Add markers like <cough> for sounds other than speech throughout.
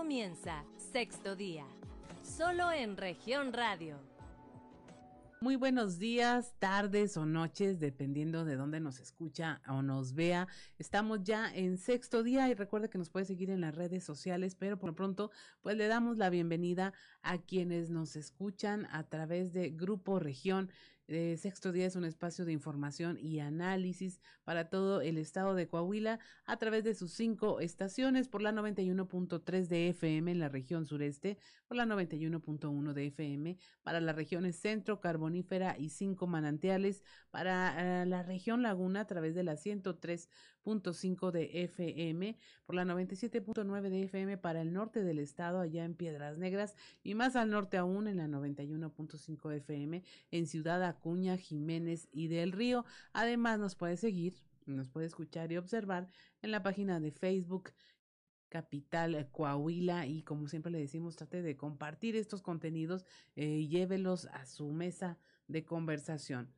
comienza Sexto Día, solo en región radio. Muy buenos días, tardes o noches, dependiendo de dónde nos escucha o nos vea. Estamos ya en sexto día y recuerde que nos puede seguir en las redes sociales, pero por lo pronto, pues le damos la bienvenida a quienes nos escuchan a través de Grupo Región eh, sexto Día es un espacio de información y análisis para todo el estado de Coahuila a través de sus cinco estaciones por la 91.3 de FM en la región sureste, por la 91.1 de FM para las regiones centro, carbonífera y cinco manantiales, para eh, la región laguna a través de la 103.5 de FM, por la 97.9 de FM para el norte del estado allá en Piedras Negras y más al norte aún en la 91.5 FM en Ciudad Cuña, Jiménez y del Río. Además, nos puede seguir, nos puede escuchar y observar en la página de Facebook Capital Coahuila y como siempre le decimos, trate de compartir estos contenidos y eh, llévelos a su mesa de conversación.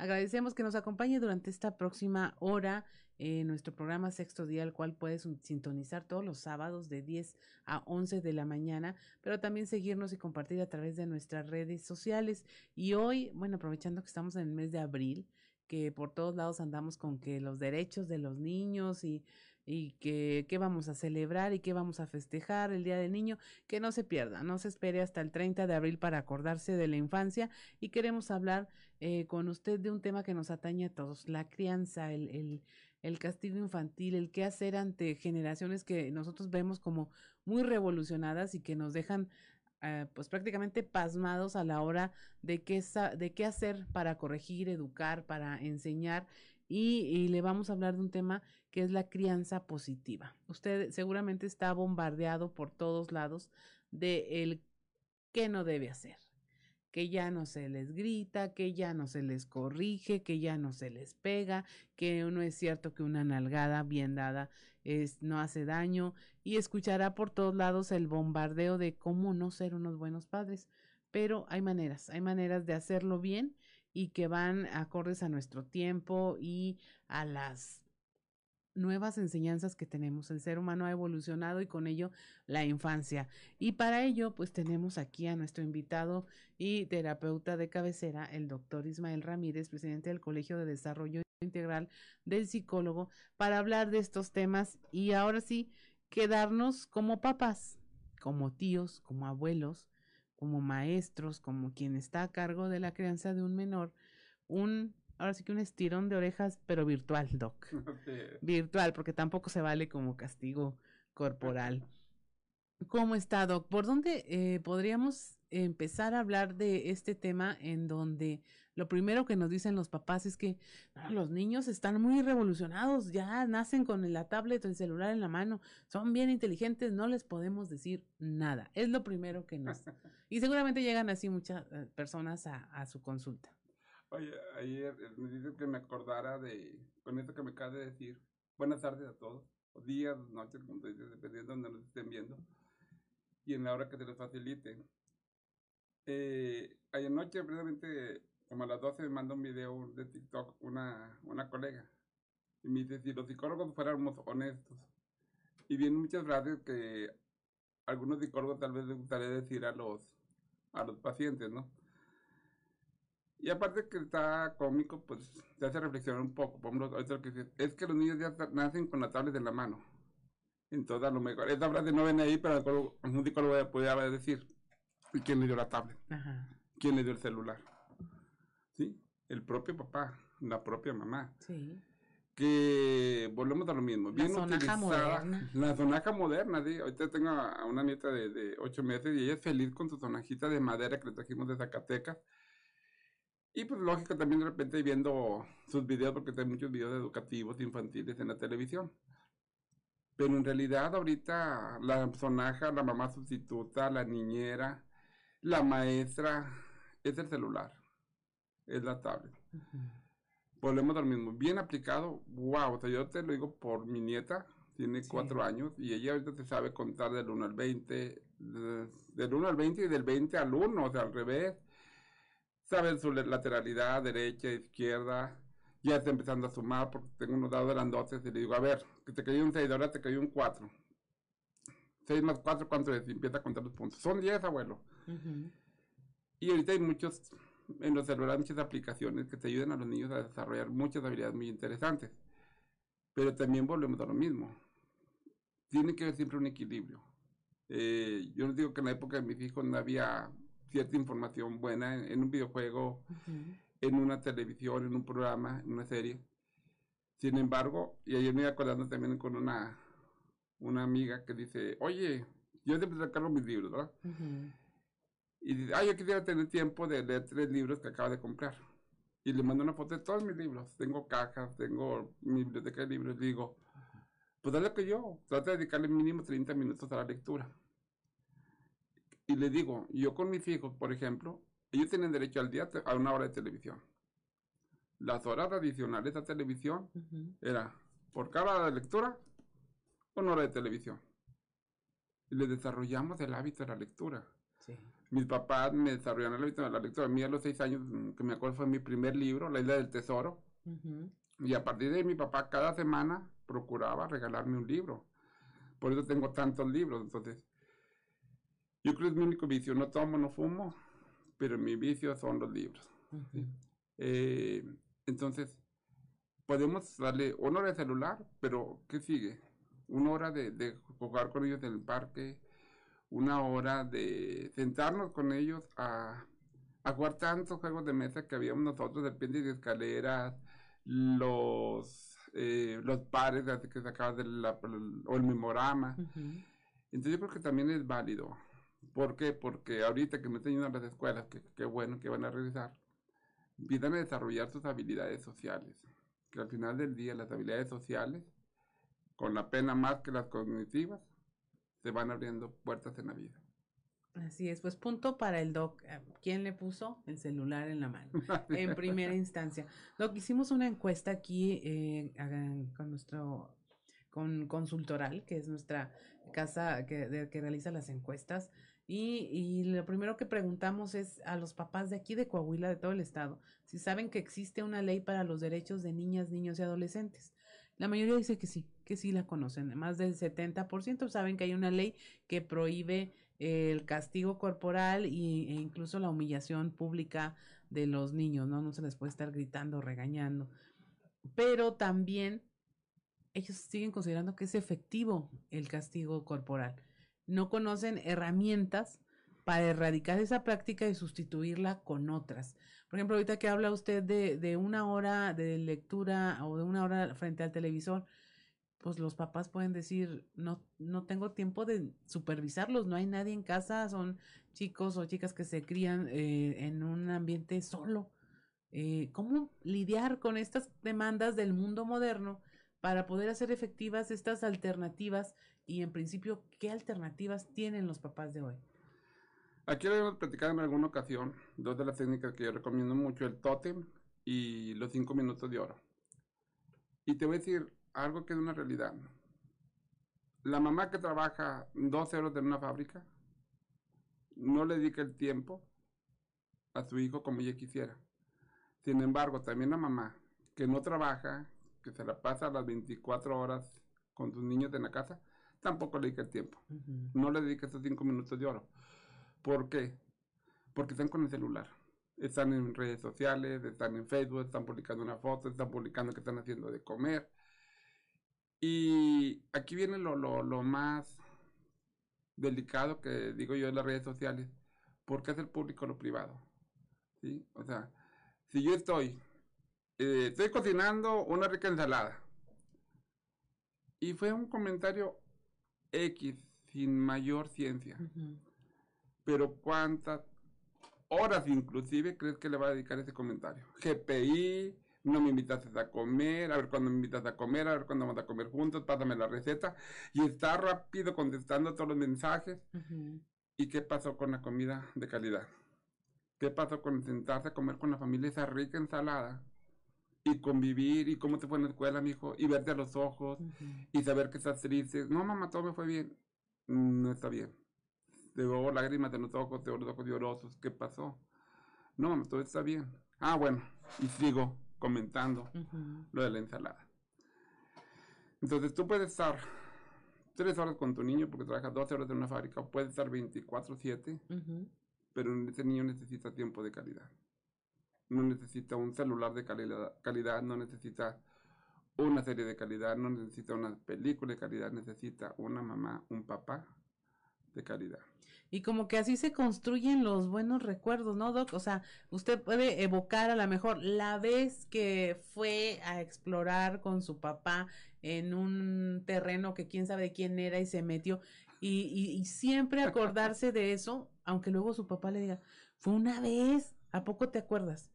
Agradecemos que nos acompañe durante esta próxima hora en nuestro programa Sexto Día, el cual puedes sintonizar todos los sábados de 10 a 11 de la mañana, pero también seguirnos y compartir a través de nuestras redes sociales. Y hoy, bueno, aprovechando que estamos en el mes de abril, que por todos lados andamos con que los derechos de los niños y y que qué vamos a celebrar y qué vamos a festejar el Día del Niño, que no se pierda, no se espere hasta el 30 de abril para acordarse de la infancia y queremos hablar eh, con usted de un tema que nos atañe a todos, la crianza, el, el, el castigo infantil, el qué hacer ante generaciones que nosotros vemos como muy revolucionadas y que nos dejan eh, pues prácticamente pasmados a la hora de qué, de qué hacer para corregir, educar, para enseñar y, le vamos a hablar de un tema que es la crianza positiva. Usted seguramente está bombardeado por todos lados de el qué no debe hacer, que ya no se les grita, que ya no se les corrige, que ya no se les pega, que no es cierto que una nalgada bien dada es, no hace daño y escuchará por todos lados el bombardeo de cómo no ser unos buenos padres. Pero hay maneras, hay maneras de hacerlo bien y que van acordes a nuestro tiempo y a las nuevas enseñanzas que tenemos. El ser humano ha evolucionado y con ello la infancia. Y para ello, pues tenemos aquí a nuestro invitado y terapeuta de cabecera, el doctor Ismael Ramírez, presidente del Colegio de Desarrollo Integral del Psicólogo, para hablar de estos temas y ahora sí, quedarnos como papás, como tíos, como abuelos, como maestros, como quien está a cargo de la crianza de un menor, un, ahora sí que un estirón de orejas, pero virtual, Doc. <laughs> Virtual, porque tampoco se vale como castigo corporal. ¿Cómo está, Doc? ¿Por dónde eh, podríamos empezar a hablar de este tema en donde lo primero que nos dicen los papás es que los niños están muy revolucionados, ya nacen con la tablet o el celular en la mano, son bien inteligentes, no les podemos decir nada. Es lo primero que nos... <laughs> y seguramente llegan así muchas eh, personas a, su consulta. Oye, ayer eh, me dice que me acordara de, con esto que me acaba de decir, buenas tardes a todos, o días, noches, dependiendo de donde nos estén viendo, y en la hora que se les facilite. Eh, ayer noche, precisamente como a las 12 me manda un video de TikTok una, una colega. Y me dice, si los psicólogos fuéramos honestos. Y vienen muchas frases que algunos psicólogos tal vez les gustaría decir a los, a los pacientes, ¿no? Y aparte que está cómico, pues te hace reflexionar un poco. Por ejemplo, que es que los niños ya nacen con la tablet en la mano. Entonces, a lo mejor, esta frase no viene ahí, pero un psicólogo podría decir, ¿y quién le dio la tablet? ¿Quién le dio el celular? El propio papá, la propia mamá. Sí. Que volvemos a lo mismo. Bien la sonaja moderna. La sonaja moderna, sí. Ahorita tengo a una nieta de, de ocho meses y ella es feliz con su sonajita de madera que le trajimos de Zacatecas. Y pues lógico también de repente viendo sus videos porque hay muchos videos educativos infantiles en la televisión. Pero en realidad ahorita la sonaja, la mamá sustituta, la niñera, la maestra, es el celular es la tablet. Volvemos al mismo. Bien aplicado, wow. O sea, yo te lo digo por mi nieta, tiene cuatro años y ella ahorita te sabe contar del 1 al 20, del 1 al 20 y del 20 al 1, o sea, al revés. Sabe su lateralidad, derecha, izquierda. Ya está empezando a sumar porque tengo unos dados grandotes y le digo, a ver, que te cayó un 6, ahora te cayó un 4. 6 más 4, ¿cuánto es? Y empieza a contar los puntos. Son 10, abuelo. Y ahorita hay muchos, en los celulares, muchas aplicaciones que te ayudan a los niños a desarrollar muchas habilidades muy interesantes. Pero también volvemos a lo mismo. Tiene que haber siempre un equilibrio. Eh, yo les digo que en la época de mis hijos no había cierta información buena en, un videojuego, en una televisión, en un programa, en una serie. Sin embargo, y ayer me iba acordando también con una, una amiga que dice, oye, yo siempre sacarlo mis libros, ¿verdad? Y dice, ay, yo quisiera tener tiempo de leer tres libros que acabo de comprar. Y le mando una foto de todos mis libros. Tengo cajas, tengo mi biblioteca de libros. Y digo, pues dale que yo, trata de dedicarle mínimo 30 minutos a la lectura. Y le digo, yo con mis hijos, por ejemplo, ellos tienen derecho al día a una hora de televisión. Las horas adicionales a televisión era por cada hora de lectura, una hora de televisión. Y le desarrollamos el hábito de la lectura. Mis papás me desarrollaron el hábito de la lectura. A mí a los seis años, que me acuerdo, fue mi primer libro, La Isla del Tesoro. Y a partir de ahí, mi papá cada semana procuraba regalarme un libro. Por eso tengo tantos libros. Entonces, yo creo que es mi único vicio. No tomo, no fumo, pero mi vicio son los libros. Eh, entonces, podemos darle hora de celular, pero ¿qué sigue? Una hora de, jugar con ellos en el parque, una hora de sentarnos con ellos a, jugar tantos juegos de mesa que habíamos nosotros, depende de escaleras, los, eh, los pares que sacabas del o el memorama. Entonces yo creo que también es válido. ¿Por qué? Porque ahorita que me están yendo a las escuelas, que, qué bueno que van a revisar, empiezan a desarrollar sus habilidades sociales. Que al final del día las habilidades sociales, con la pena más que las cognitivas, se van abriendo puertas en la vida. Así es, pues punto para el doc. Eh, ¿Quién le puso el celular en la mano? en primera instancia. Doc, hicimos una encuesta aquí eh, con nuestro, con Consultoral, que es nuestra casa que, que realiza las encuestas. Y, y, lo primero que preguntamos es a los papás de aquí de Coahuila, de todo el estado, si saben que existe una ley para los derechos de niñas, niños y adolescentes. La mayoría dice que sí, que sí la conocen. Más del 70% saben que hay una ley que prohíbe el castigo corporal y, e incluso la humillación pública de los niños, ¿no? No se les puede estar gritando, regañando. Pero también ellos siguen considerando que es efectivo el castigo corporal no conocen herramientas para erradicar esa práctica y sustituirla con otras. Por ejemplo, ahorita que habla usted de, de una hora de lectura o de una hora frente al televisor, pues los papás pueden decir, no, no tengo tiempo de supervisarlos, no hay nadie en casa, son chicos o chicas que se crían eh, en un ambiente solo. Eh, ¿Cómo lidiar con estas demandas del mundo moderno para poder hacer efectivas estas alternativas y en principio, ¿qué alternativas tienen los papás de hoy? Aquí lo hemos platicado en alguna ocasión, dos de las técnicas que yo recomiendo mucho, el totem y los cinco minutos de oro. Y te voy a decir algo que es una realidad. La mamá que trabaja 12 horas en una fábrica no le dedica el tiempo a su hijo como ella quisiera. Sin embargo, también la mamá que no trabaja, que se la pasa las 24 horas con sus niños en la casa, tampoco le dedica el tiempo. No le dedica esos cinco minutos de oro. ¿Por qué? Porque están con el celular. Están en redes sociales, están en Facebook, están publicando una foto, están publicando que están haciendo de comer. Y aquí viene lo, lo, más delicado que digo yo en las redes sociales. ¿Por qué hacer público lo privado? ¿Sí? O sea, si yo estoy, eh, estoy cocinando una rica ensalada. Y fue un comentario X sin mayor ciencia. Pero cuántas horas inclusive crees que le va a dedicar ese comentario? GPI, no me invitas a comer, a ver cuándo me invitas a comer, a ver cuándo vamos a comer juntos, pásame la receta. Y está rápido contestando todos los mensajes. ¿Y qué pasó con la comida de calidad? ¿Qué pasó con sentarse a comer con la familia esa rica ensalada? y convivir y cómo te fue en la escuela, mi hijo, y verte a los ojos y saber que estás triste. No, mamá, todo me fue bien. No está bien. Te veo lágrimas de los ojos, te veo los ojos llorosos. ¿Qué pasó? No, mamá, todo está bien. Ah, bueno. Y sigo comentando lo de la ensalada. Entonces tú puedes estar tres horas con tu niño porque trabajas 12 horas en una fábrica, puede estar 24/7, Ujú. pero ese niño necesita tiempo de calidad. No necesita un celular de calidad, calidad, no necesita una serie de calidad, no necesita una película de calidad, necesita una mamá, un papá de calidad. Y como que así se construyen los buenos recuerdos, ¿no, Doc? O sea, usted puede evocar a lo mejor la vez que fue a explorar con su papá en un terreno que quién sabe de quién era y se metió. Y, y, siempre acordarse de eso, aunque luego su papá le diga, fue una vez, ¿a poco te acuerdas?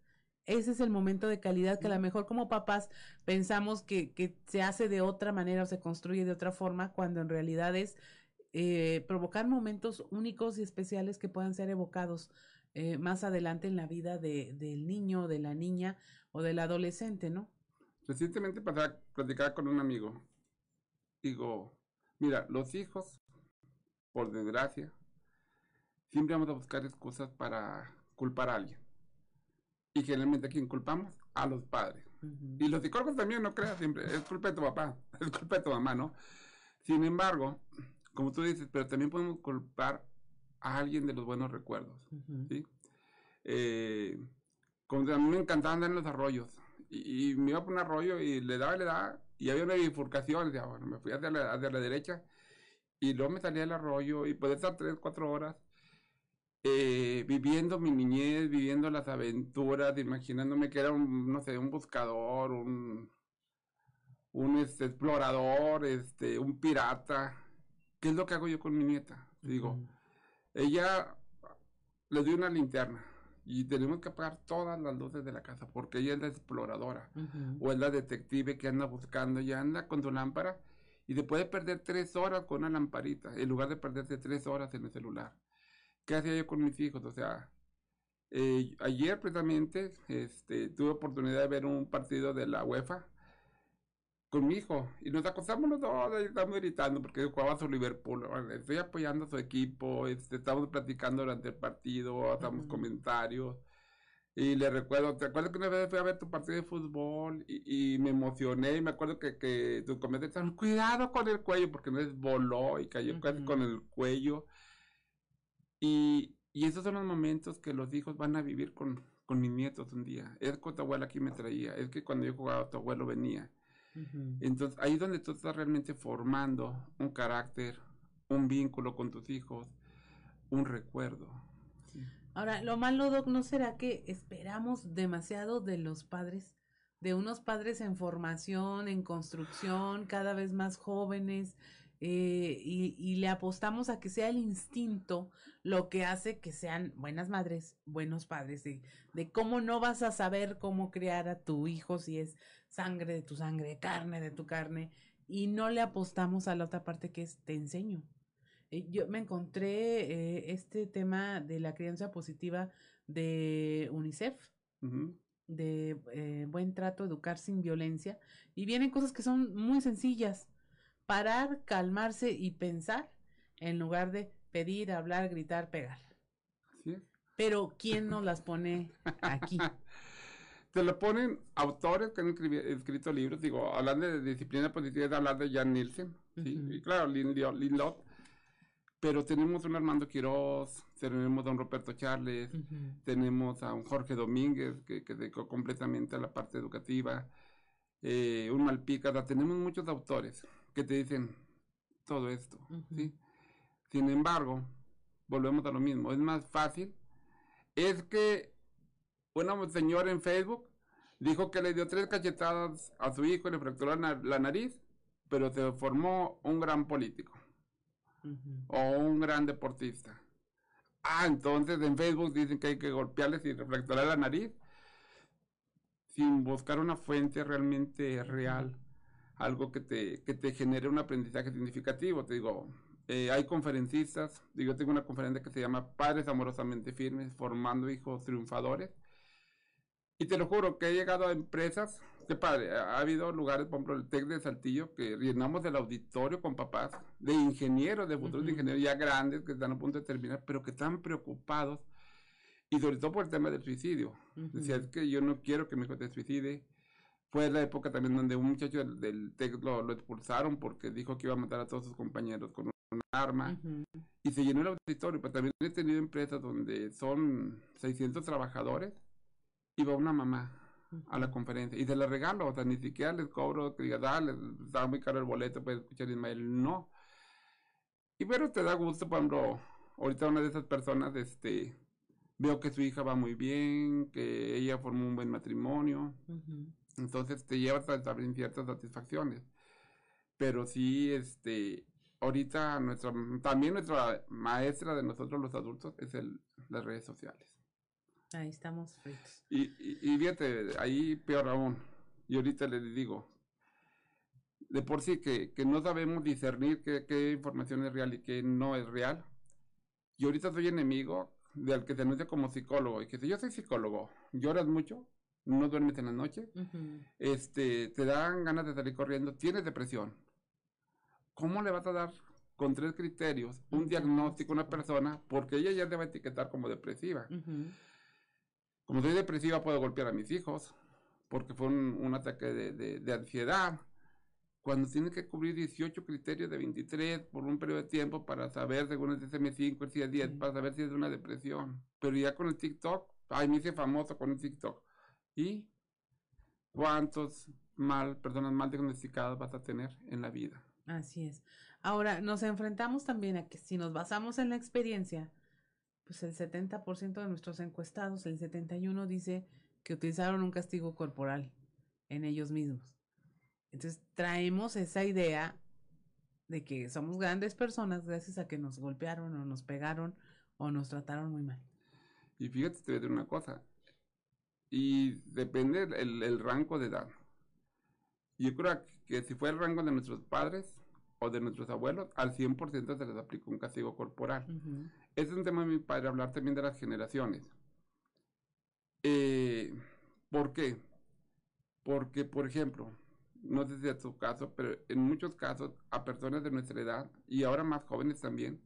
Ese es el momento de calidad que a lo mejor como papás pensamos que, que se hace de otra manera o se construye de otra forma, cuando en realidad es eh, provocar momentos únicos y especiales que puedan ser evocados eh, más adelante en la vida de, del niño, de la niña o del adolescente, ¿no? Recientemente pasaba, platicaba con un amigo. Digo, mira, los hijos, por desgracia, siempre vamos a buscar excusas para culpar a alguien. Y generalmente a quién culpamos? A los padres. Y los psicólogos también, no creas siempre, es culpa de tu papá, <laughs> es culpa de tu mamá, ¿no? Sin embargo, como tú dices, pero también podemos culpar a alguien de los buenos recuerdos. ¿sí? Eh, como a mí me encantaba andar en los arroyos, y, y me iba por un arroyo y le daba le daba, y había una bifurcación, decía, bueno, me fui hacia la, hacia la derecha, y luego me salía del arroyo, y podía estar tres, cuatro horas, eh, viviendo mi niñez, viviendo las aventuras, imaginándome que era un, no sé, un buscador, un, un este, explorador, este, un pirata. ¿Qué es lo que hago yo con mi nieta? Digo, ella le dio una linterna y tenemos que apagar todas las luces de la casa porque ella es la exploradora o es la detective que anda buscando y anda con su lámpara y se puede perder tres horas con una lamparita en lugar de perderse tres horas en el celular. ¿Qué hacía yo con mis hijos? O sea, eh, ayer precisamente este, tuve oportunidad de ver un partido de la UEFA con mi hijo y nos acostamos los dos y estamos gritando porque jugaba su Liverpool. Estoy apoyando a su equipo, este, estamos platicando durante el partido, hacemos Ujú. comentarios. Y le recuerdo, ¿te acuerdas que una vez fui a ver tu partido de fútbol y, y me emocioné? Y me acuerdo que, que tu comentario, cuidado con el cuello, porque no es voló y cayó casi Ujú. con el cuello. Y, y esos son los momentos que los hijos van a vivir con, con mis nietos un día. Es que tu abuela aquí me traía, es que cuando yo jugaba tu abuelo venía. Entonces ahí es donde tú estás realmente formando un carácter, un vínculo con tus hijos, un recuerdo. Sí. Ahora, lo malo, Doc, ¿no será que esperamos demasiado de los padres? De unos padres en formación, en construcción, cada vez más jóvenes, eh, y, y le apostamos a que sea el instinto lo que hace que sean buenas madres, buenos padres, de, de cómo no vas a saber cómo criar a tu hijo si es sangre de tu sangre, carne de tu carne, y no le apostamos a la otra parte que es te enseño. Eh, Yo me encontré eh, este tema de la crianza positiva de UNICEF, de eh, buen trato, educar sin violencia, y vienen cosas que son muy sencillas. Parar, calmarse y pensar en lugar de pedir, hablar, gritar, pegar. Es. Pero ¿quién nos las pone aquí? <laughs> Te lo ponen autores que han escrito libros, digo, hablando de disciplina positiva, es hablar de Jan Nielsen, ¿sí? Ujú. y claro, Lindlot, pero tenemos un Armando Quiroz, tenemos a un Roberto Charles, Ujú. tenemos a un Jorge Domínguez que, que dedicó completamente a la parte educativa, eh, un Malpícara, tenemos muchos autores que te dicen todo esto, Ujú. ¿sí? Sin embargo, volvemos a lo mismo, es más fácil, es que una señora en Facebook dijo que le dio tres cachetadas a su hijo y le fracturó la, la nariz, pero se formó un gran político o un gran deportista. Ah, entonces en Facebook dicen que hay que golpearles y refracturar la nariz sin buscar una fuente realmente real, algo que te, que te genere un aprendizaje significativo. Te digo, eh, hay conferencistas, yo tengo una conferencia que se llama Padres Amorosamente Firmes, formando hijos triunfadores. Y te lo juro que he llegado a empresas, qué padre, ha ha habido lugares, por ejemplo, el TEC de Saltillo, que llenamos el auditorio con papás de ingenieros, de futuros Ujú. ingenieros ya grandes, que están a punto de terminar, pero que están preocupados, y sobre todo por el tema del suicidio. Ujú. Decía, es que yo no quiero que mi hijo se suicide, Fue la época también donde un muchacho del, del TEC lo, lo expulsaron porque dijo que iba a matar a todos sus compañeros con un arma Ujú. y se llenó el auditorio, pero también he tenido empresas donde son 600 trabajadores va una mamá a la conferencia y se la regalo, o sea, ni siquiera les cobro que diga, dale, está muy caro el boleto, puedes escuchar Ismael, no. Y pero te da gusto cuando ahorita una de esas personas, este, veo que su hija va muy bien, que ella formó un buen matrimonio, entonces te llevas a también ciertas satisfacciones. Pero sí, este, ahorita nuestra, también nuestra maestra de nosotros los adultos es el, las redes sociales. Ahí estamos fritos. Y, y, y fíjate, ahí peor aún. Y ahorita le digo, de por sí que, que no sabemos discernir qué, qué información es real y qué no es real. Y ahorita soy enemigo del que se anuncia como psicólogo. Y que si yo soy psicólogo, lloras mucho, no duermes en la noche, Ujú. este, te dan ganas de salir corriendo, tienes depresión. ¿Cómo le vas a dar con tres criterios un diagnóstico a una persona? Porque ella ya te va a etiquetar como depresiva. Ujú. Como soy depresiva, puedo golpear a mis hijos, porque fue un, un ataque de, de- de ansiedad. Cuando tiene que cubrir 18 criterios de 23 por un periodo de tiempo para saber, según el DSM-5, el CIE-10, Sí. para saber si es una depresión. Pero ya con el TikTok, ay, me hice famoso con el TikTok. ¿Y cuántos mal, personas mal diagnosticadas vas a tener en la vida? Así es. Ahora, nos enfrentamos también a que si nos basamos en la experiencia, pues el 70% de nuestros encuestados, el 71 dice que utilizaron un castigo corporal en ellos mismos. Entonces, traemos esa idea de que somos grandes personas gracias a que nos golpearon o nos pegaron o nos trataron muy mal. Y fíjate, te voy a decir una cosa. Y depende el, rango de edad. Yo creo que si fue el rango de nuestros padres o de nuestros abuelos, al 100% se les aplicó un castigo corporal. Ujú. Ese es un tema de mi padre, hablar también de las generaciones. Eh, ¿Por qué? Porque, por ejemplo, no sé si es tu caso, pero en muchos casos a personas de nuestra edad y ahora más jóvenes también,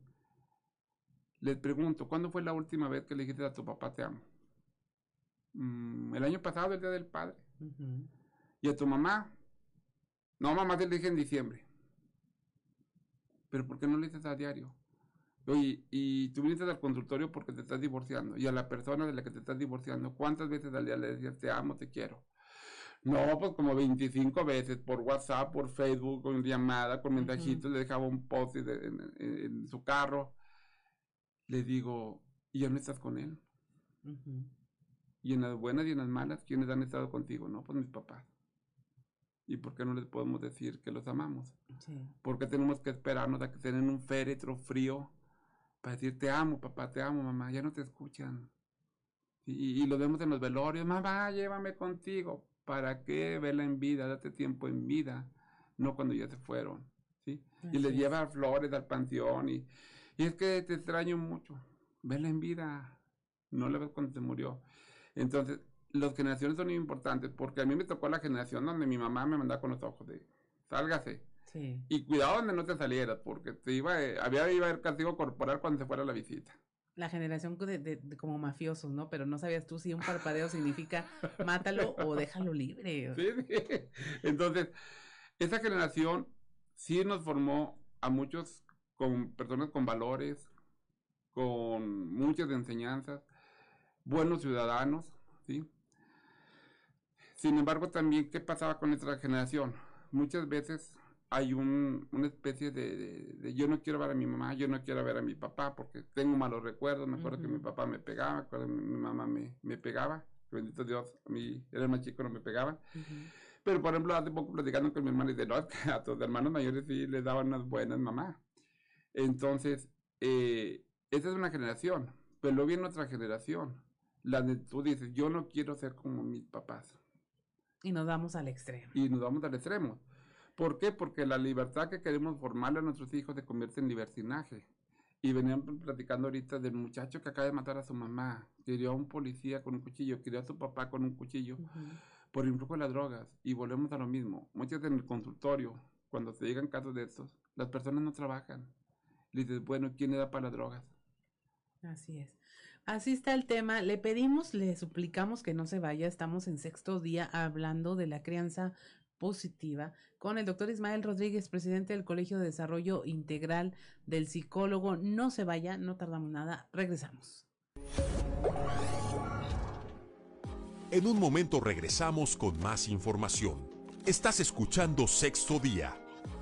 les pregunto, ¿cuándo fue la última vez que le dijiste a tu papá te amo? "Mm, el año pasado, el Día del Padre. Ujú. ¿Y a tu mamá? No, mamá te lo dije en diciembre. ¿Pero por qué no le dices a diario? Oye, y tú viniste al consultorio porque te estás divorciando. Y a la persona de la que te estás divorciando, ¿cuántas veces al día le decías te amo, te quiero? No, pues como 25 veces por WhatsApp, por Facebook, con llamada, con mensajitos, le dejaba un post en, en- en su carro. Le digo, ¿y ya no estás con él? Y en las buenas y en las malas, ¿quiénes han estado contigo? No, pues mis papás. ¿Y por qué no les podemos decir que los amamos? Sí. ¿Por qué tenemos que esperarnos a que estén en un féretro frío para decir te amo, papá, te amo, mamá? Ya no te escuchan. Y, y lo vemos en los velorios, mamá, llévame contigo. ¿Para qué verla en vida? Date tiempo en vida, no cuando ya se fueron. ¿sí? Y le Así es. lleva flores al panteón y, y es que te extraño mucho. Vela en vida, no la ves cuando se murió. Entonces, las generaciones son importantes porque a mí me tocó la generación donde mi mamá me mandaba con los ojos de, sálgase. Sí. Y cuidado donde no te salieras, porque te iba, eh, había iba a haber castigo corporal cuando se fuera la visita. La generación de, de- de como mafiosos, ¿no? Pero no sabías tú si un parpadeo significa mátalo o déjalo libre. Sí, sí. Entonces, esa generación sí nos formó a muchos con personas con valores, con muchas enseñanzas, buenos ciudadanos, ¿sí? Sin embargo, también, ¿qué pasaba con nuestra generación? Muchas veces hay un, una especie de, de- de yo no quiero ver a mi mamá, yo no quiero ver a mi papá porque tengo malos recuerdos, me acuerdo que mi papá me pegaba, me acuerdo que mi, mi mamá me, me pegaba, bendito Dios, a mí era el más chico, no me pegaban. Ujú. Pero, por ejemplo, hace poco platicando con mi hermano, dice, no, es que a tus hermanos mayores sí les daban unas buenas mamás. Entonces, eh, esa es una generación, pero luego viene otra generación, la de tú dices, yo no quiero ser como mis papás. Y nos vamos al extremo. Y nos vamos al extremo. ¿Por qué? Porque la libertad que queremos formarle a nuestros hijos se convierte en libertinaje. Y venían platicando ahorita del muchacho que acaba de matar a su mamá, que hirió a un policía con un cuchillo, que hirió a su papá con un cuchillo Ujú. por influjo de las drogas y volvemos a lo mismo. Muchas en el consultorio, cuando se llegan casos de estos, las personas no trabajan. Le dices, bueno, ¿quién le da para las drogas? Así es. Así está el tema. Le pedimos, le suplicamos que no se vaya. Estamos en sexto día hablando de la crianza positiva con el doctor Ismael Rodríguez, presidente del Colegio de Desarrollo Integral del Psicólogo. No se vaya, no tardamos nada. Regresamos. En un momento regresamos con más información. Estás escuchando Sexto Día,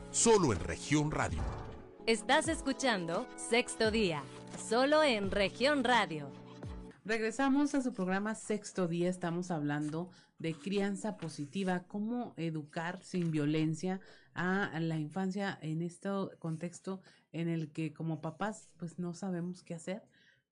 solo en región radio. Estás escuchando Sexto Día, solo en región radio. Regresamos a su programa Sexto Día. Estamos hablando de crianza positiva, cómo educar sin violencia a la infancia en este contexto en el que como papás pues no sabemos qué hacer.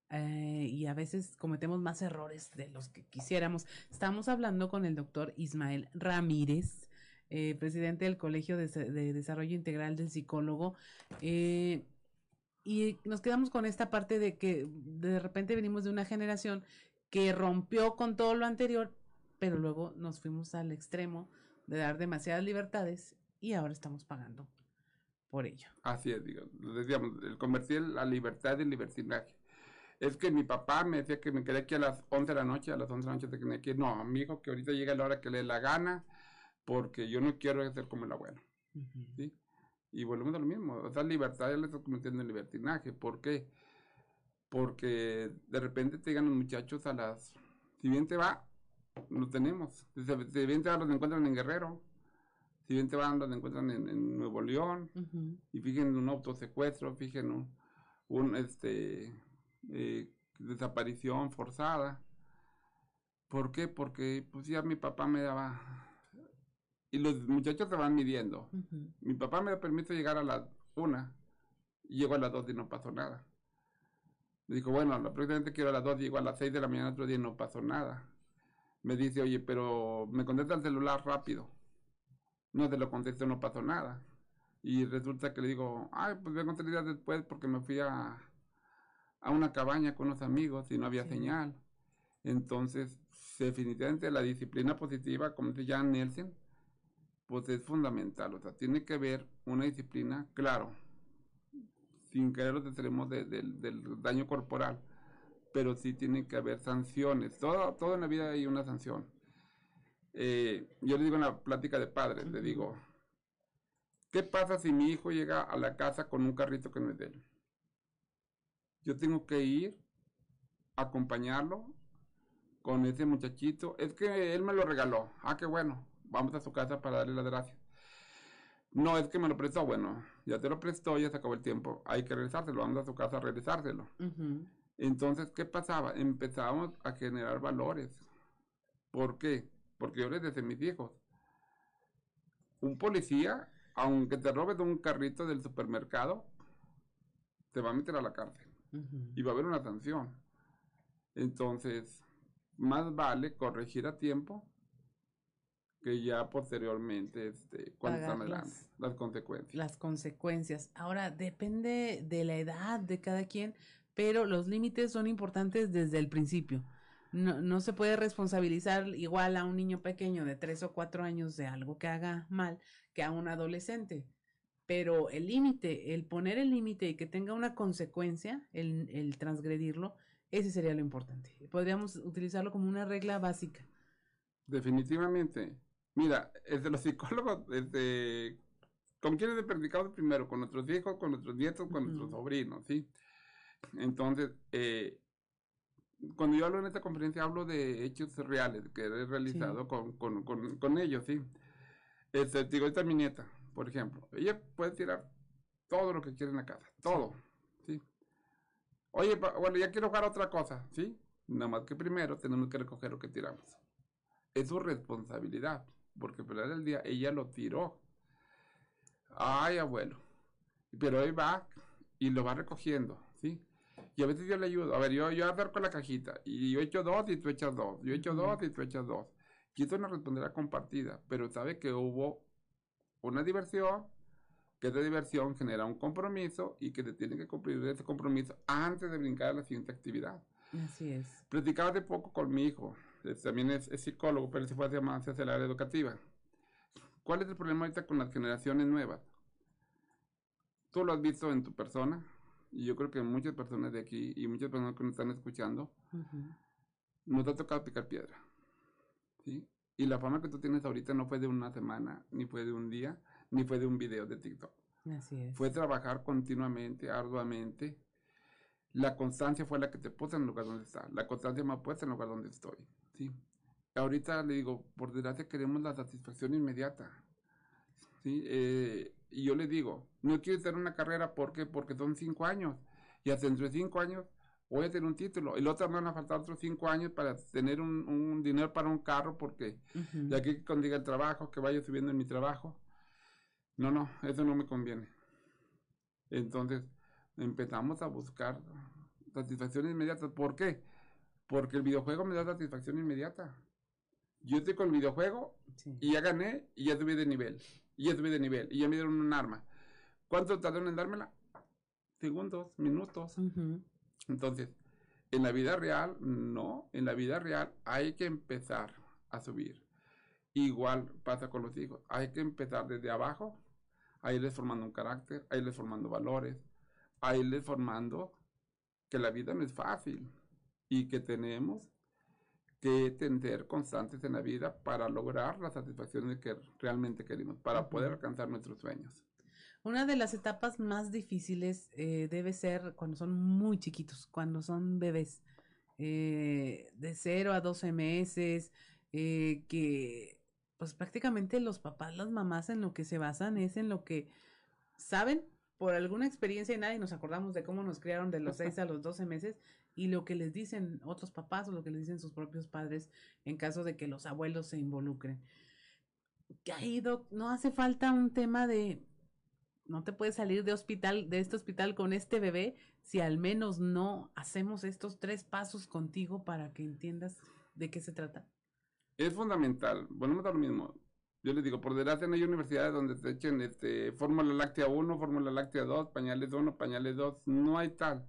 Eh, y a veces cometemos más errores de los que quisiéramos. Estamos hablando con el doctor Ismael Ramírez, eh, presidente del Colegio de, Desarrollo Integral del Psicólogo. Eh, y nos quedamos con esta parte de que de repente venimos de una generación que rompió con todo lo anterior, pero luego nos fuimos al extremo de dar demasiadas libertades y ahora estamos pagando por ello. Así es, digo, decíamos, el comercial, la libertad el libertinaje. Es que mi papá me decía que me quedé aquí a las 11 de la noche, a las 11 de la noche de que me quedé. No, mi hijo, que ahorita llega la hora que le dé la gana, porque yo no quiero ser como el abuelo. ¿sí? Y volvemos a lo mismo. O sea, libertad ya le estoy cometiendo en libertinaje. ¿Por qué? Porque de repente te llegan los muchachos a las. Si bien te va, lo tenemos. Si, bien te va, los encuentran en Guerrero. Si bien te van, los encuentran en, Nuevo León. Y fíjense un autosecuestro, fíjense un, un este, eh, desaparición forzada. ¿Por qué? Porque pues ya mi papá me daba y los muchachos se van midiendo. Mi papá me permite llegar a las una y llego a las dos y no pasó nada. Me dijo, bueno, vez quiero a las dos, llego a las seis de la mañana otro día y no pasó nada. Me dice, oye, pero me contesta el celular rápido. No te lo contesto, no pasó nada. Y resulta que le digo, ay, pues vengo tres días después porque me fui a, a una cabaña con unos amigos y no había señal. Entonces, definitivamente la disciplina positiva, como dice Jan Nelson, pues es fundamental. O sea, tiene que haber una disciplina, claro, sin caer los extremos del daño corporal, pero sí tiene que haber sanciones. Todo, todo en la vida hay una sanción. Eh, yo le digo en la plática de padres, le digo, ¿qué pasa si mi hijo llega a la casa con un carrito que no es de él? Yo tengo que ir, acompañarlo con ese muchachito. Es que él me lo regaló. Ah, qué bueno vamos a su casa para darle las gracias. No es que me lo prestó, bueno, ya te lo prestó, ya se acabó el tiempo, hay que regresárselo, vamos a su casa a regresárselo. Entonces, ¿qué pasaba? Empezábamos a generar valores. ¿Por qué? Porque yo les decía a mis hijos, un policía, aunque te robes un carrito del supermercado, te va a meter a la cárcel y va a haber una sanción. Entonces, más vale corregir a tiempo que ya posteriormente, este, cuando están adelante, las, consecuencias. Las consecuencias. Ahora, depende de la edad de cada quien, pero los límites son importantes desde el principio. No, no se puede responsabilizar igual a un niño pequeño de tres o cuatro años de algo que haga mal que a un adolescente. Pero el límite, el poner el límite y que tenga una consecuencia, el, el transgredirlo, ese sería lo importante. Podríamos utilizarlo como una regla básica. Definitivamente. Mira, de los psicólogos, desde, ¿con quiénes he practicado primero? Con nuestros hijos, con nuestros nietos, con nuestros sobrinos, ¿sí? Entonces, eh, cuando yo hablo en esta conferencia, hablo de hechos reales que he realizado con, con, con, con, ellos, ¿sí? Este, digo, esta es mi nieta, por ejemplo. Ella puede tirar todo lo que quiere en la casa, todo, ¿sí? Oye, bueno, ya quiero jugar otra cosa, ¿sí? Nada más que primero tenemos que recoger lo que tiramos. Es su responsabilidad porque al final del día ella lo tiró. Ay, abuelo. Pero ahí va y lo va recogiendo, ¿sí? Y a veces yo le ayudo. A ver, yo, yo acerco la cajita y yo echo dos y tú echas dos. Yo echo dos y tú echas dos. Y esto no responderá compartida, pero sabe que hubo una diversión, que esa diversión genera un compromiso y que se tiene que cumplir ese compromiso antes de brincar a la siguiente actividad. Así es. Platicaba de poco con mi hijo también es, psicólogo, pero se puede más hacia el área educativa. ¿Cuál es el problema ahorita con las generaciones nuevas? Tú lo has visto en tu persona y yo creo que muchas personas de aquí y muchas personas que nos están escuchando, nos ha tocado picar piedra. ¿sí? Y la fama que tú tienes ahorita no fue de una semana, ni fue de un día, ni fue de un video de TikTok. Así es. Fue trabajar continuamente, arduamente. La constancia fue la que te puso en el lugar donde está. La constancia me ha puesto en el lugar donde estoy. ¿Sí? Ahorita le digo, por desgracia queremos la satisfacción inmediata. ¿sí? Eh, y yo le digo, no quiero hacer una carrera ¿por qué? porque son cinco años. Y hasta dentro de cinco años voy a tener un título. Y luego te van a faltar otros cinco años para tener un, un dinero para un carro porque Ujú. de aquí que el trabajo, que vaya subiendo en mi trabajo. No, no, eso no me conviene. Entonces empezamos a buscar satisfacción inmediata. ¿Por qué? Porque el videojuego me da satisfacción inmediata. Yo estoy con el videojuego Sí. y ya gané y ya subí de nivel. Y ya subí de nivel y ya me dieron un arma. ¿Cuánto tardaron en dármela? Segundos, minutos. Entonces, en la vida real, no. En la vida real hay que empezar a subir. Igual pasa con los hijos. Hay que empezar desde abajo, a irles formando un carácter, a irles formando valores, a irles formando que la vida no es fácil y que tenemos que ser constantes en la vida para lograr las satisfacciones que realmente queremos, para poder alcanzar nuestros sueños. Una de las etapas más difíciles eh, debe ser cuando son muy chiquitos, cuando son bebés, eh, de 0 a 12 meses, eh, que pues prácticamente los papás, las mamás en lo que se basan es en lo que saben por alguna experiencia y nadie nos acordamos de cómo nos criaron de los 6 a los 12 meses y lo que les dicen otros papás o lo que les dicen sus propios padres en caso de que los abuelos se involucren. Que ahí, Doc, no hace falta un tema de no te puedes salir de hospital, de este hospital con este bebé si al menos no hacemos estos tres pasos contigo para que entiendas de qué se trata. Es fundamental, volvemos a lo mismo. Yo les digo, por desgracia no hay universidades donde te echen este, fórmula láctea 1, fórmula láctea 2, pañales 1, pañales 2, no hay tal.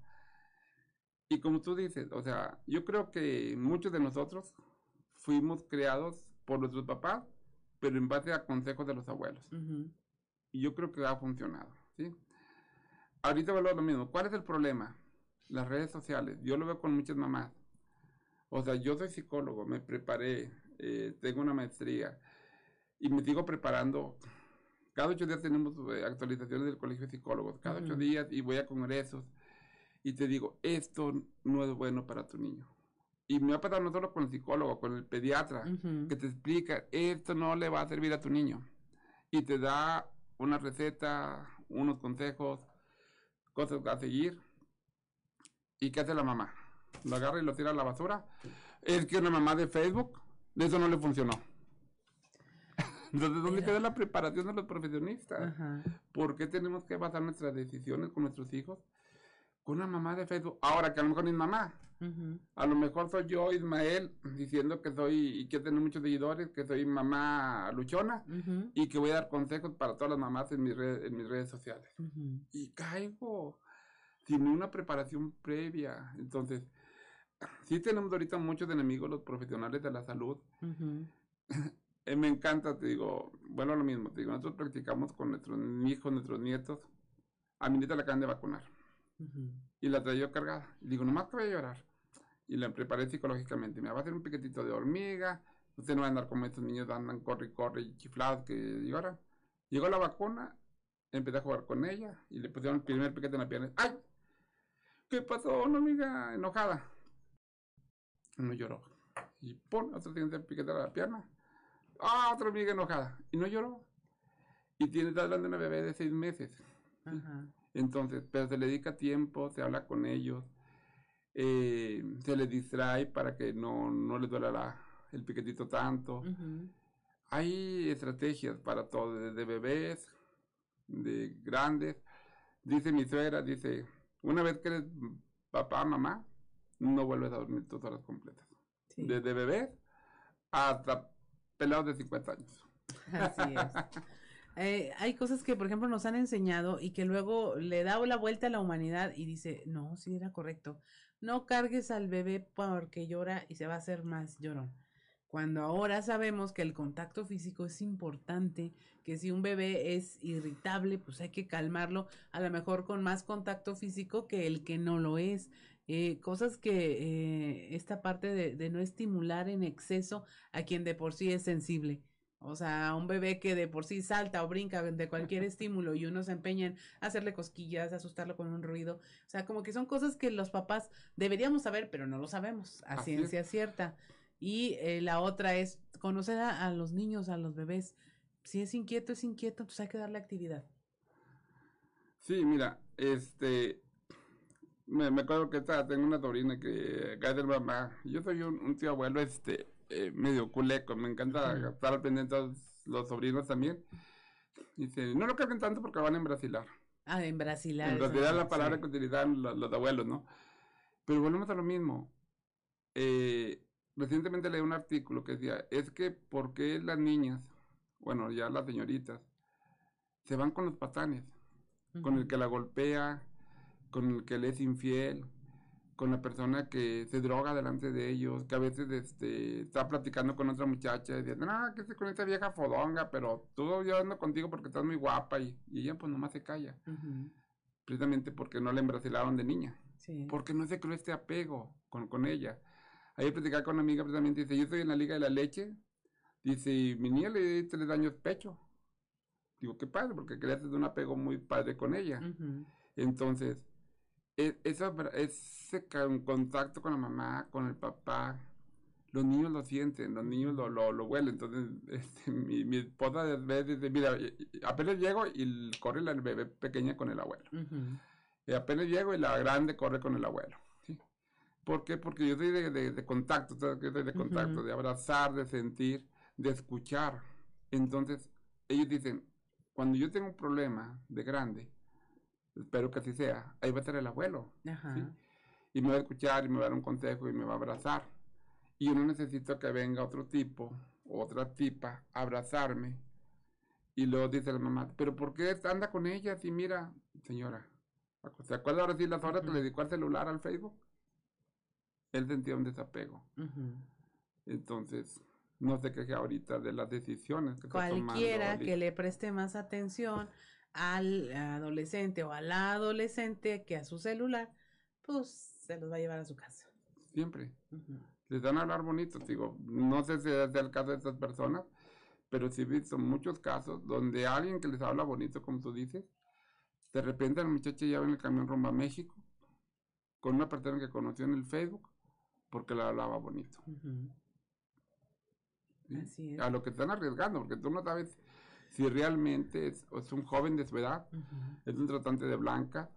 Y como tú dices, o sea, yo creo que muchos de nosotros fuimos creados por nuestros papás, pero en base a consejos de los abuelos. Y yo creo que ha funcionado, ¿sí? Ahorita a lo mismo. ¿Cuál es el problema? Las redes sociales. Yo lo veo con muchas mamás. O sea, yo soy psicólogo, me preparé, eh, tengo una maestría y me sigo preparando. Cada ocho días tenemos eh, actualizaciones del colegio de psicólogos, cada ocho días y voy a congresos y te digo, esto no es bueno para tu niño. Y me ha pasado no solo con el psicólogo, con el pediatra, ujú, que te explica, esto no le va a servir a tu niño. Y te da una receta, unos consejos, cosas a seguir. ¿Y qué hace la mamá? Lo agarra y lo tira a la basura. Es que una mamá de Facebook, de eso no le funcionó. <laughs> Entonces, ¿dónde Pero- queda la preparación de los profesionistas? Ajá, ¿Por qué tenemos que basar nuestras decisiones con nuestros hijos? Con una mamá de Facebook. Ahora que a lo mejor ni es mamá. A lo mejor soy yo, Ismael, diciendo que soy y que tengo muchos seguidores, que soy mamá luchona y que voy a dar consejos para todas las mamás en mis redes, en mis redes sociales. Y caigo sin una preparación previa. Entonces, sí tenemos ahorita muchos enemigos los profesionales de la salud. <laughs> Eh, me encanta, te digo, bueno, lo mismo, te digo, nosotros practicamos con nuestros hijos, nuestros nietos. A mi nieta la acaban de vacunar y la traía cargada. Y digo, nomás que voy a llorar. Y la preparé psicológicamente. Me va a hacer un piquetito de hormiga. Usted no va a andar como estos niños andan corre y corre y chiflados que lloran. Llegó la vacuna, empecé a jugar con ella y le pusieron el primer piquete en la pierna. ¡Ay! ¿Qué pasó, una amiga enojada? No lloró. Y pon otro siguiente piquete en la pierna. ¡Ah, otra amiga enojada! Y no lloró. Y tiene, está hablando de una bebé de seis meses. Ajá, Entonces, pero se le dedica tiempo, se habla con ellos, eh, se les distrae para que no, no les duela la- el piquetito tanto. Hay estrategias para todo, desde bebés, de grandes. Dice mi suegra, dice, una vez que eres papá, mamá, no vuelves a dormir tus horas completas. Sí, Desde bebés hasta pelados de 50 años. así es. <laughs> Eh, hay cosas que, por ejemplo, nos han enseñado y que luego le da la vuelta a la humanidad y dice, no, sí era correcto. No cargues al bebé porque llora y se va a hacer más llorón. Cuando ahora sabemos que el contacto físico es importante, que si un bebé es irritable, pues hay que calmarlo, a lo mejor con más contacto físico que el que no lo es. Eh, cosas que eh, esta parte de, de no estimular en exceso a quien de por sí es sensible. O sea, un bebé que de por sí salta o brinca de cualquier estímulo y uno se empeña en hacerle cosquillas, asustarlo con un ruido. O sea, como que son cosas que los papás deberíamos saber, pero no lo sabemos a Así es. ciencia cierta. Y eh, la otra es conocer a, a los niños, a los bebés. Si es inquieto, es inquieto, pues hay que darle actividad. Sí, mira, este, me, me acuerdo que esta- tengo una sobrina que cae del mamá. Yo soy un, un tío abuelo, este, eh, medio culeco, me encanta estar al pendiente de todos los sobrinos también. Dice, no lo carguen tanto porque van a embrasilar. Ah, en Brasil. En realidad la palabra que utilizaban los, los abuelos, ¿no? Pero volvemos a lo mismo. Eh, recientemente leí un artículo que decía, es que ¿por qué las niñas, bueno, ya las señoritas, se van con los patanes? Con el que la golpea, con el que le es infiel, con la persona que se droga delante de ellos, que a veces este, está platicando con otra muchacha y dice, no, que con esta vieja fodonga, pero tú yo ando contigo porque estás muy guapa y, y ella pues nomás se calla, precisamente porque no la embrasilaron de niña Sí. porque no se creó este apego con, con ella. Ayer platicaba con una amiga precisamente, dice, yo estoy en la Liga de la Leche, dice, y mi niña le dio tres años pecho. Digo, qué padre, porque creaste un apego muy padre con ella. Entonces, esa, ese contacto con la mamá, con el papá, los niños lo sienten, los niños lo, lo, lo huelen. Entonces, <laughs> este, mi, mi esposa ve, dice, mira, apenas llego y corre la bebé pequeña con el abuelo. Y apenas llego y la grande corre con el abuelo. ¿sí? ¿Por qué? Porque yo soy de, de- de contacto, ¿sabes qué? Soy de contacto, de abrazar, de sentir, de escuchar. Entonces, ellos dicen, cuando yo tengo un problema de grande, espero que así sea, ahí va a estar el abuelo. Ajá. ¿sí? Y me va a escuchar y me va a dar un consejo y me va a abrazar. Y yo no necesito que venga otro tipo, otra tipa, a abrazarme. Y luego dice la mamá, pero ¿por qué anda con ella? Si mira, señora, ¿se acuerda ahora sí las horas que Ujú. le dedicó al celular, al Facebook? Él sentía un desapego. Ujú. Entonces, no se queje ahorita de las decisiones que está tomando. Cualquiera que le preste más atención al adolescente o a la adolescente que a su celular, pues se los va a llevar a su casa. Siempre. Les dan a hablar bonito, digo, no sé si es el caso de estas personas, pero sí he visto muchos casos donde alguien que les habla bonito, como tú dices, de repente la muchacha ya va en el camión rumbo a México con una persona que conoció en el Facebook porque le hablaba bonito. Así es. A lo que están arriesgando, porque tú no sabes si realmente es, es un joven de su edad, es un tratante de blanca,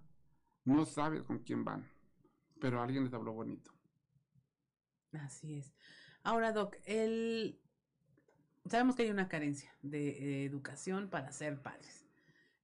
no sabes con quién van, pero alguien les habló bonito. Así es. Ahora, Doc, el... sabemos que hay una carencia de eh, educación para ser padres.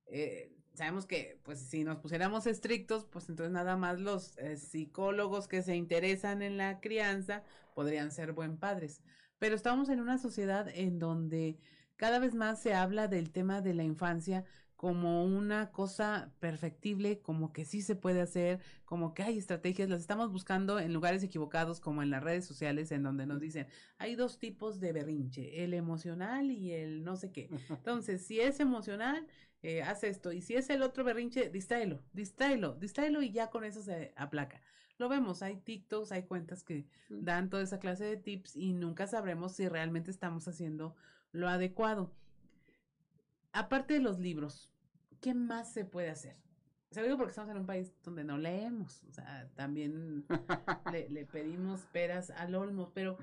Eh, sabemos que, pues, si nos pusiéramos estrictos, pues entonces nada más los eh, psicólogos que se interesan en la crianza podrían ser buen padres. Pero estamos en una sociedad en donde cada vez más se habla del tema de la infancia como una cosa perfectible, como que sí se puede hacer, como que hay estrategias, las estamos buscando en lugares equivocados, como en las redes sociales, en donde nos dicen, hay dos tipos de berrinche, el emocional y el no sé qué. <laughs> Entonces, si es emocional, eh, haz esto, y si es el otro berrinche, distráelo, distráelo, distráelo y ya con eso se aplaca. Lo vemos, hay TikToks, hay cuentas que Sí. dan toda esa clase de tips y nunca sabremos si realmente estamos haciendo lo adecuado. Aparte de los libros, ¿qué más se puede hacer? Se lo digo porque estamos en un país donde no leemos, o sea, también <laughs> le, le pedimos peras al olmo, pero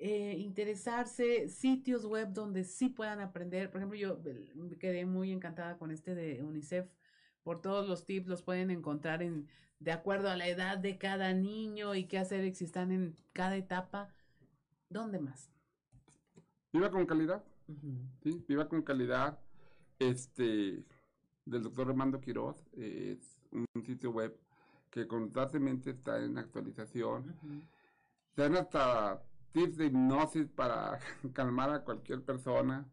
eh, interesarse, sitios web donde sí puedan aprender. Por ejemplo, yo me quedé muy encantada con este de UNICEF. Por todos los tips los pueden encontrar en de acuerdo a la edad de cada niño y qué hacer si están en cada etapa. ¿Dónde más? Viva con calidad. Viva con calidad. Este, del doctor Armando Quiroz, eh, es un sitio web que constantemente está en actualización. Te dan hasta tips de hipnosis para <laughs> calmar a cualquier persona.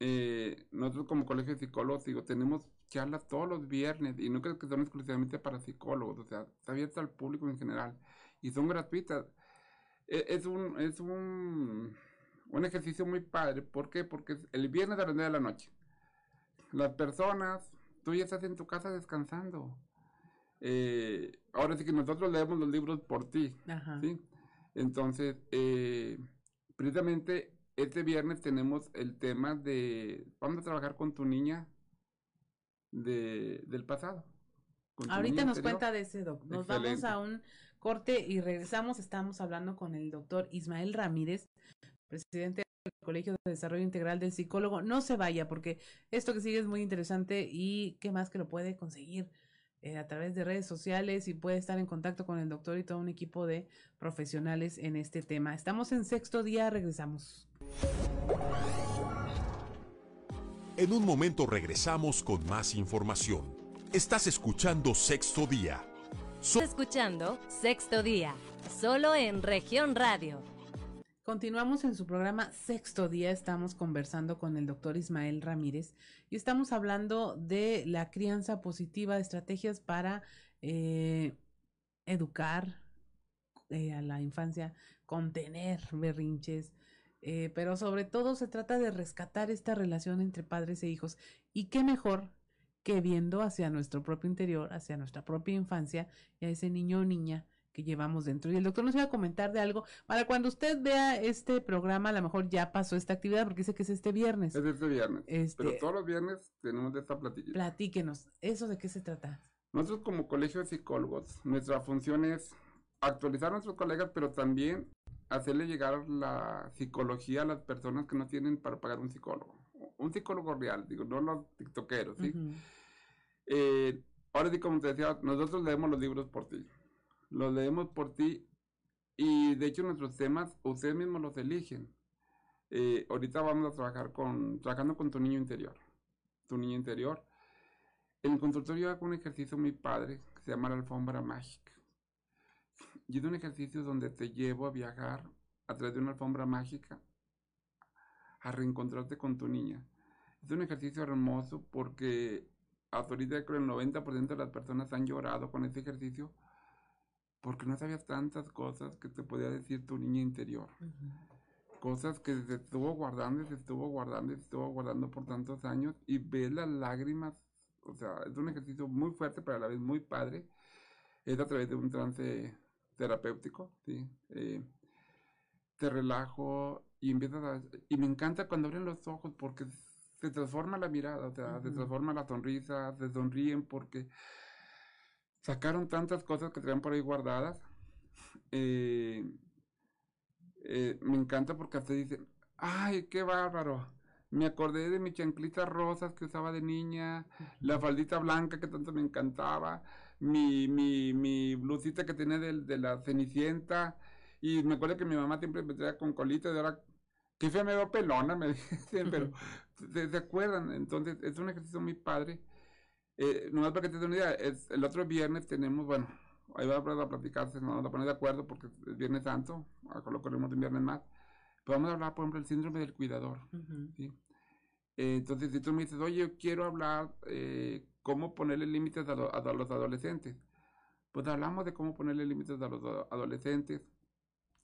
Eh, nosotros como colegio de psicólogos, digo, tenemos charlas todos los viernes y no creo que son exclusivamente para psicólogos, o sea, está abierta al público en general y son gratuitas. E- Es un, es un un ejercicio muy padre. ¿Por qué? Porque el viernes a las 9 de la noche. Las personas, tú ya estás en tu casa descansando. Eh, ahora sí que nosotros leemos los libros por ti. Ajá. ¿sí? Entonces, eh, precisamente este viernes tenemos el tema de, vamos a trabajar con tu niña de, del pasado. Ahorita nos cuenta de ese doc. Nos vamos a un corte y regresamos. Estamos hablando con el doctor Ismael Ramírez, presidente del Colegio de Desarrollo Integral del Psicólogo. No se vaya porque esto que sigue es muy interesante y qué más que lo puede conseguir eh, a través de redes sociales y puede estar en contacto con el doctor y todo un equipo de profesionales en este tema. Estamos en sexto día, regresamos. En un momento regresamos con más información. Estás escuchando Sexto Día. So- Escuchando Sexto Día, solo en región radio. Continuamos en su programa Sexto Día. Estamos conversando con el doctor Ismael Ramírez y estamos hablando de la crianza positiva, estrategias para eh, educar eh, a la infancia, contener berrinches, eh, pero sobre todo se trata de rescatar esta relación entre padres e hijos. Y qué mejor que viendo hacia nuestro propio interior, hacia nuestra propia infancia y a ese niño o niña que llevamos dentro. Y el doctor nos iba a comentar de algo para cuando usted vea este programa, a lo mejor ya pasó esta actividad porque dice que es este viernes. Es este viernes. Este- Pero todos los viernes tenemos de esta platilla. Platíquenos, ¿eso de qué se trata? Nosotros como colegio de psicólogos, nuestra función es actualizar a nuestros colegas, pero también hacerle llegar la psicología a las personas que no tienen para pagar un psicólogo. Un psicólogo real, digo, no los tiktokeros, ¿sí? Eh, ahora sí, como te decía, nosotros leemos los libros por ti. Los leemos por ti y de hecho nuestros temas ustedes mismos los eligen. Eh, ahorita vamos a trabajar con, trabajando con tu niño interior. Tu niño interior. En el consultorio hago un ejercicio muy padre que se llama la alfombra mágica. Y es un ejercicio donde te llevo a viajar a través de una alfombra mágica a reencontrarte con tu niña. Es un ejercicio hermoso porque hasta ahorita creo el 90% de las personas han llorado con este ejercicio porque no sabías tantas cosas que te podía decir tu niña interior. Ujú. Cosas que se estuvo guardando se estuvo guardando se estuvo guardando por tantos años y ves las lágrimas. O sea, es un ejercicio muy fuerte, pero a la vez muy padre. Es a través de un trance terapéutico, ¿sí? Eh, te relajo y empiezas a... Y me encanta cuando abren los ojos porque se transforma la mirada, o sea, se Ujú. transforma la sonrisa, se sonríen porque sacaron tantas cosas que traían por ahí guardadas. Eh, eh, me encanta porque hasta dicen, ay, qué bárbaro. Me acordé de mis chanclitas rosas que usaba de niña, la faldita blanca que tanto me encantaba, mi, mi, mi blusita que tenía del- de, la cenicienta. Y me acuerdo que mi mamá siempre me traía con colita y ahora, qué fea me veo pelona, <laughs> me dicen, pero ¿se, se acuerdan? Entonces es un ejercicio muy padre. Eh, nomás para que te den una idea, es, el otro viernes tenemos, bueno, ahí va a platicarse, nos vamos a poner de acuerdo porque es Viernes Santo, lo corremos un viernes más. Pero vamos a hablar, por ejemplo, del síndrome del cuidador. Eh, entonces, si tú me dices, oye, yo quiero hablar eh, cómo ponerle límites a, lo- a los adolescentes, pues hablamos de cómo ponerle límites a los ado- adolescentes.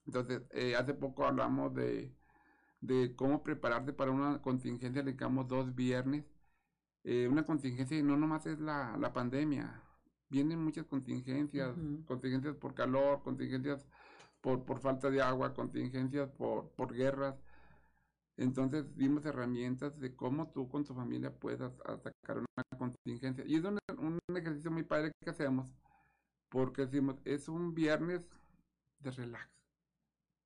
Entonces, eh, hace poco hablamos de, de cómo prepararte para una contingencia, le dedicamos dos viernes. Eh, una contingencia y no nomás es la, la pandemia, vienen muchas contingencias, contingencias por calor, contingencias por, por falta de agua, contingencias por, por guerras. Entonces dimos herramientas de cómo tú con tu familia puedes at- atacar una contingencia. Y es un, un ejercicio muy padre que hacemos, porque decimos, es un viernes de relax.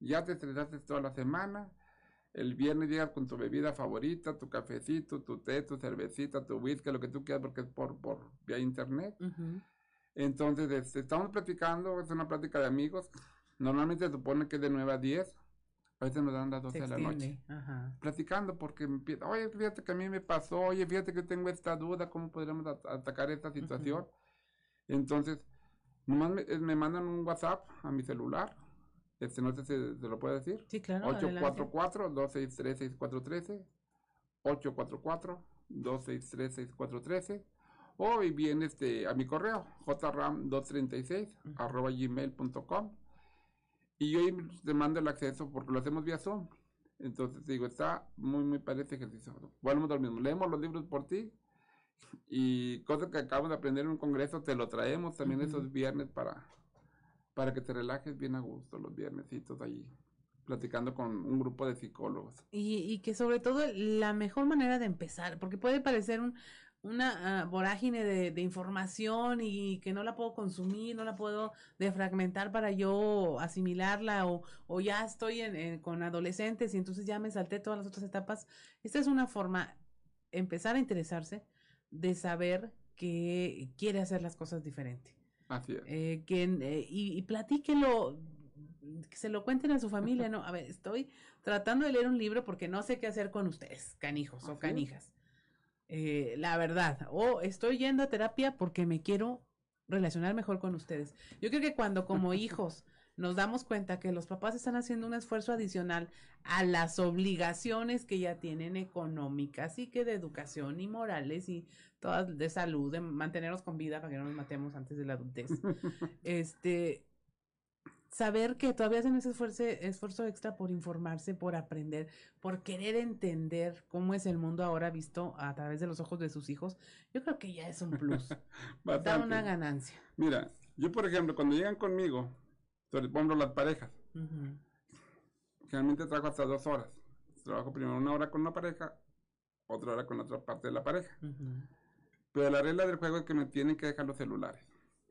Ya te estresaste toda la semana, el viernes llegas con tu bebida favorita, tu cafecito, tu té, tu cervecita, tu whisky, lo que tú quieras, porque es por, por vía internet. Entonces, este, estamos platicando, es una plática de amigos. Normalmente se supone que es de 9 a 10. A veces nos dan las 12 Se de la noche. Ajá. Platicando porque empieza, oye, fíjate que a mí me pasó, oye, fíjate que tengo esta duda, ¿cómo podríamos at- atacar esta situación? Entonces, nomás me, eh, me mandan un WhatsApp a mi celular. Este, no sé si se lo puedo decir. Sí, claro. adelante. 844-263-6413. 844-263-6413. O bien este, a mi correo, jram236 Ujú. arroba gmail.com. Y yo ahí te mando el acceso porque lo hacemos vía Zoom. Entonces digo, está muy, muy parece ejercicio. Volvemos al mismo. Leemos los libros por ti y cosas que acabamos de aprender en un congreso, te lo traemos también Ujú. esos viernes para, para que te relajes bien a gusto los viernesitos allí, platicando con un grupo de psicólogos. Y, y que sobre todo la mejor manera de empezar, porque puede parecer un, una ah, vorágine de, información y que no la puedo consumir, no la puedo defragmentar para yo asimilarla o, ya estoy en- con adolescentes y entonces ya me salté todas las otras etapas. Esta es una forma, empezar a interesarse de saber que quiere hacer las cosas diferente. Así es. Eh, que, eh, y, y platíquelo, que se lo cuenten a su familia, ¿no? A ver, estoy tratando de leer un libro porque no sé qué hacer con ustedes, canijos o Así canijas. Eh, la verdad, o estoy yendo a terapia porque me quiero relacionar mejor con ustedes. Yo creo que cuando como <laughs> hijos nos damos cuenta que los papás están haciendo un esfuerzo adicional a las obligaciones que ya tienen económicas y que de educación y morales y todas de salud, de mantenernos con vida para que no nos matemos antes de la adultez. <laughs> este saber que todavía hacen ese esfuerzo, esfuerzo extra por informarse, por aprender, por querer entender cómo es el mundo ahora visto a través de los ojos de sus hijos, yo creo que ya es un plus, <laughs> da una ganancia. Mira, yo por ejemplo, cuando llegan conmigo, sobre por ejemplo las parejas, Ujú, generalmente trabajo hasta dos horas. Trabajo primero una hora con una pareja, otra hora con la otra parte de la pareja. Pero la regla del juego es que me tienen que dejar los celulares.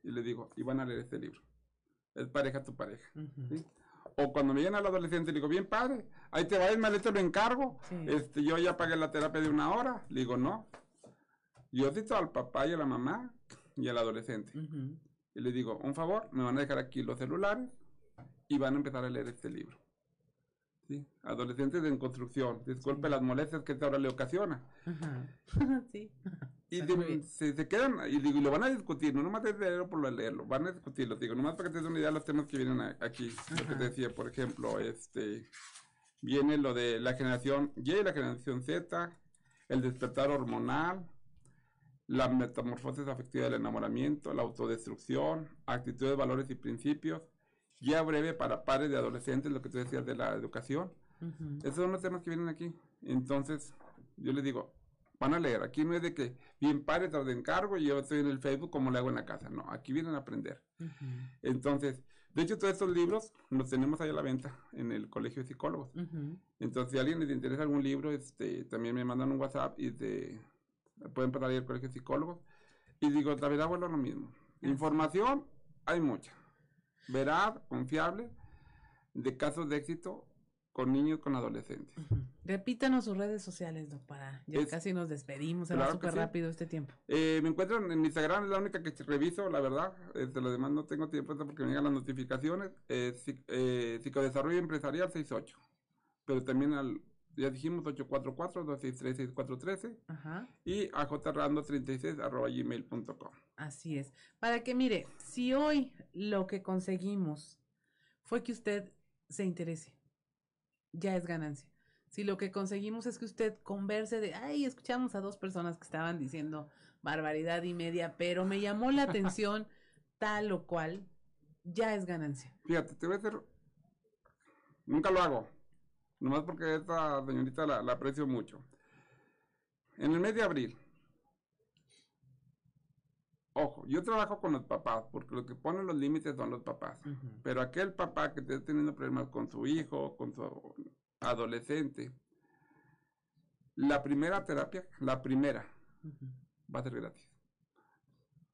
Y les digo, y van a leer este libro. Es pareja tu pareja. O cuando me llegan al adolescente, le digo, bien padre, ahí te va el maleta, lo encargo. Sí. Este, yo ya pagué la terapia de una hora. Le digo, no. Yo cito al papá y a la mamá y al adolescente. Y le digo, un favor, me van a dejar aquí los celulares y van a empezar a leer este libro. ¿Sí? Adolescentes en construcción. Disculpe las molestias que esta hora le ocasiona. Ajá. <laughs> sí. Y de- se, se quedan, y digo, y lo van a discutir, no nomás es leerlo por lo de leerlo, van a discutirlo, digo, nomás para que te des una idea de los temas que vienen a- aquí, lo que te decía, por ejemplo, este, viene lo de la generación Y y la generación Z, el despertar hormonal, la metamorfosis afectiva del enamoramiento, la autodestrucción, actitudes, valores y principios, guía breve para padres de adolescentes, lo que tú decías de la educación, esos son los temas que vienen aquí. Entonces, yo les digo, van a leer. Aquí no es de que bien padre, te de encargo y yo estoy en el Facebook como le hago en la casa. No, aquí vienen a aprender. Entonces, de hecho, todos estos libros los tenemos ahí a la venta en el Colegio de Psicólogos. Entonces, si a alguien les interesa algún libro, este, también me mandan un WhatsApp y de, pueden pasar ahí al Colegio de Psicólogos. Y digo, la verdad, vuelvo a lo mismo. Información hay mucha. Veraz, confiable, de casos de éxito con niños, con adolescentes. Repítanos sus redes sociales, Doc, para ya Es- casi nos despedimos, se va Claro que súper sí. rápido este tiempo. Eh, me encuentran en Instagram, es la única que reviso, la verdad. Este, lo demás no tengo tiempo porque me llegan las notificaciones. Eh, eh, Psicodesarrollo Empresarial 68. Pero también al, ya dijimos, 844-263-6413 Ajá. y a jrando36 arroba gmail.com. Así es. Para que mire, si hoy lo que conseguimos fue que usted se interese, ya es ganancia. Si lo que conseguimos es que usted converse de, ay, escuchamos a dos personas que estaban diciendo barbaridad y media, pero me llamó la atención <laughs> tal o cual, ya es ganancia. Fíjate, te voy a hacer. Nunca lo hago. Nomás porque esta señorita la, la aprecio mucho. En el mes de abril. Ojo, yo trabajo con los papás, porque los que ponen los límites son los papás. Pero aquel papá que esté teniendo problemas con su hijo, con su adolescente, la primera terapia, la primera, va a ser gratis.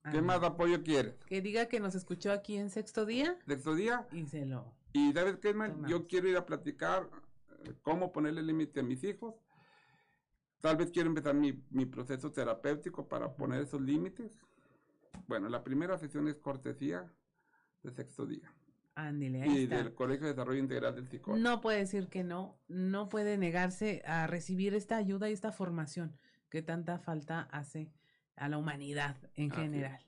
Ah, ¿Qué más apoyo quieres? Que diga que nos escuchó aquí en sexto día Sexto día, y se lo... Y sabes qué, man? Yo quiero ir a platicar cómo ponerle límite a mis hijos. Tal vez quiero empezar mi, mi proceso terapéutico para poner esos límites. Bueno, la primera sesión es cortesía de sexto día Ándele, ahí y está. del Colegio de Desarrollo Integral del Psicólogo. No puede decir que no, no puede negarse a recibir esta ayuda y esta formación que tanta falta hace a la humanidad en Así es. general.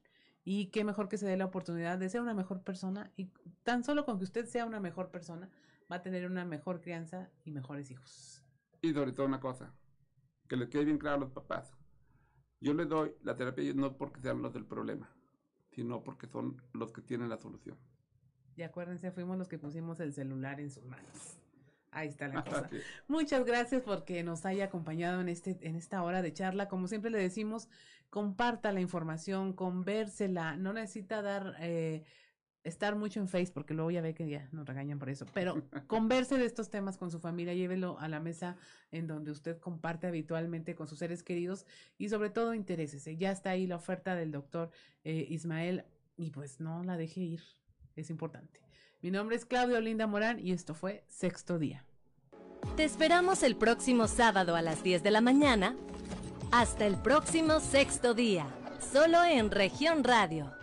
Y qué mejor que se dé la oportunidad de ser una mejor persona y tan solo con que usted sea una mejor persona va a tener una mejor crianza y mejores hijos. Y sobre todo una cosa, que les quede bien claro a los papás. Yo les doy la terapia no porque sean los del problema, sino porque son los que tienen la solución. Y acuérdense, fuimos los que pusimos el celular en sus manos. Ahí está la <laughs> cosa. Muchas gracias porque nos haya acompañado en este en esta hora de charla. Como siempre le decimos, comparta la información, convérsela, no necesita dar eh, estar mucho en Facebook, porque luego ya ve que ya nos regañan por eso, pero converse de estos temas con su familia, llévelo a la mesa en donde usted comparte habitualmente con sus seres queridos y sobre todo interésese. Ya está ahí la oferta del doctor eh, Ismael y pues no la deje ir, es importante. Mi nombre es Claudio Linda Morán y esto fue Sexto Día. Te esperamos el próximo sábado a las 10 de la mañana. Hasta el próximo Sexto Día, solo en región radio